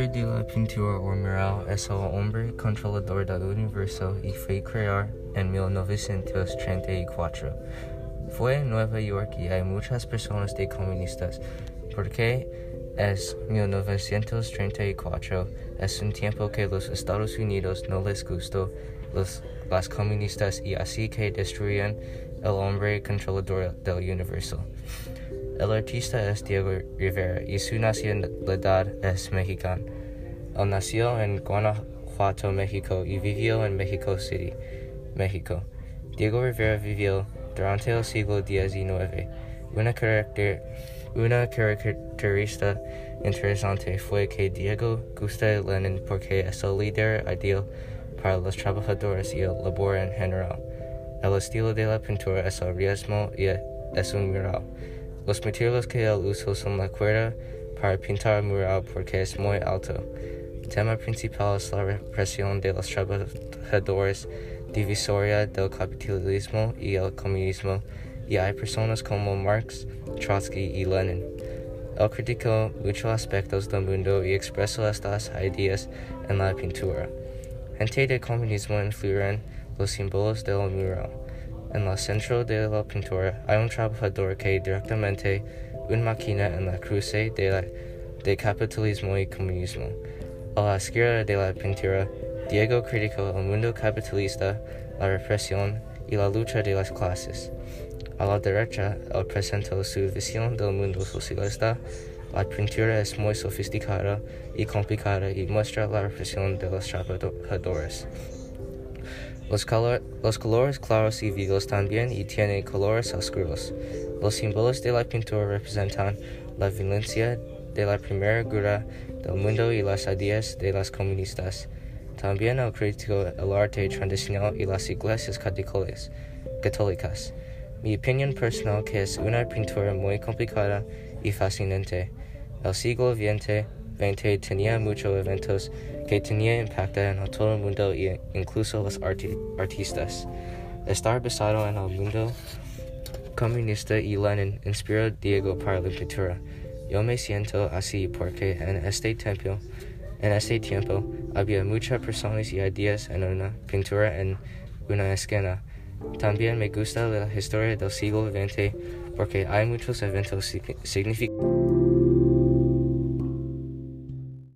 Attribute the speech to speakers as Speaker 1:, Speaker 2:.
Speaker 1: hombre de la pintura o mural es el hombre controlador del universo y fue creado en 1934. Fue en Nueva York y hay muchas personas de comunistas porque es 1934, es un tiempo que los Estados Unidos no les gustó los, las comunistas y así que destruyen el hombre controlador del universo. El artista es Diego Rivera y su nacionalidad es mexicana. Él nació en Guanajuato, México y vivió en Mexico City, México. Diego Rivera vivió durante el siglo XIX. Una, caracter, una característica interesante fue que Diego gusta Lenin porque es el líder ideal para los trabajadores y el labor en general. El estilo de la pintura es el realismo y es un mural. Los materiales que él usó son la cuerda para pintar mural porque es muy alto. El tema principal es la represión de los trabajadores, divisoria del capitalismo y el comunismo, y hay personas como Marx, Trotsky y Lenin. Él criticó muchos aspectos del mundo y expresó estas ideas en la pintura. Gente de comunismo influyen los símbolos del mural. En el centro de la pintura hay un trabajador que directamente una máquina en la cruce de, la, de capitalismo y comunismo. A la izquierda de la pintura, Diego criticó el mundo capitalista, la represión y la lucha de las clases. A la derecha, él presentó su visión del mundo socialista. La pintura es muy sofisticada y complicada y muestra la represión de los trabajadores. Los, color, los, colores claros y vivos también y tiene colores oscuros. Los símbolos de la pintura representan la violencia de la Primera Guerra del Mundo y las ideas de las comunistas. También el crítico el arte tradicional y las iglesias católicas. Mi opinión personal que es una pintura muy complicada y fascinante. El siglo XX, XX tenía muchos eventos que tenía impacto en todo el mundo e incluso los arti artistas. Estar basado en el mundo comunista y Lenin inspiró Diego para la pintura. Yo me siento así porque en este tiempo, en este tiempo había muchas personas y ideas en una pintura en una esquina. También me gusta la historia del siglo XX porque hay muchos eventos significativos.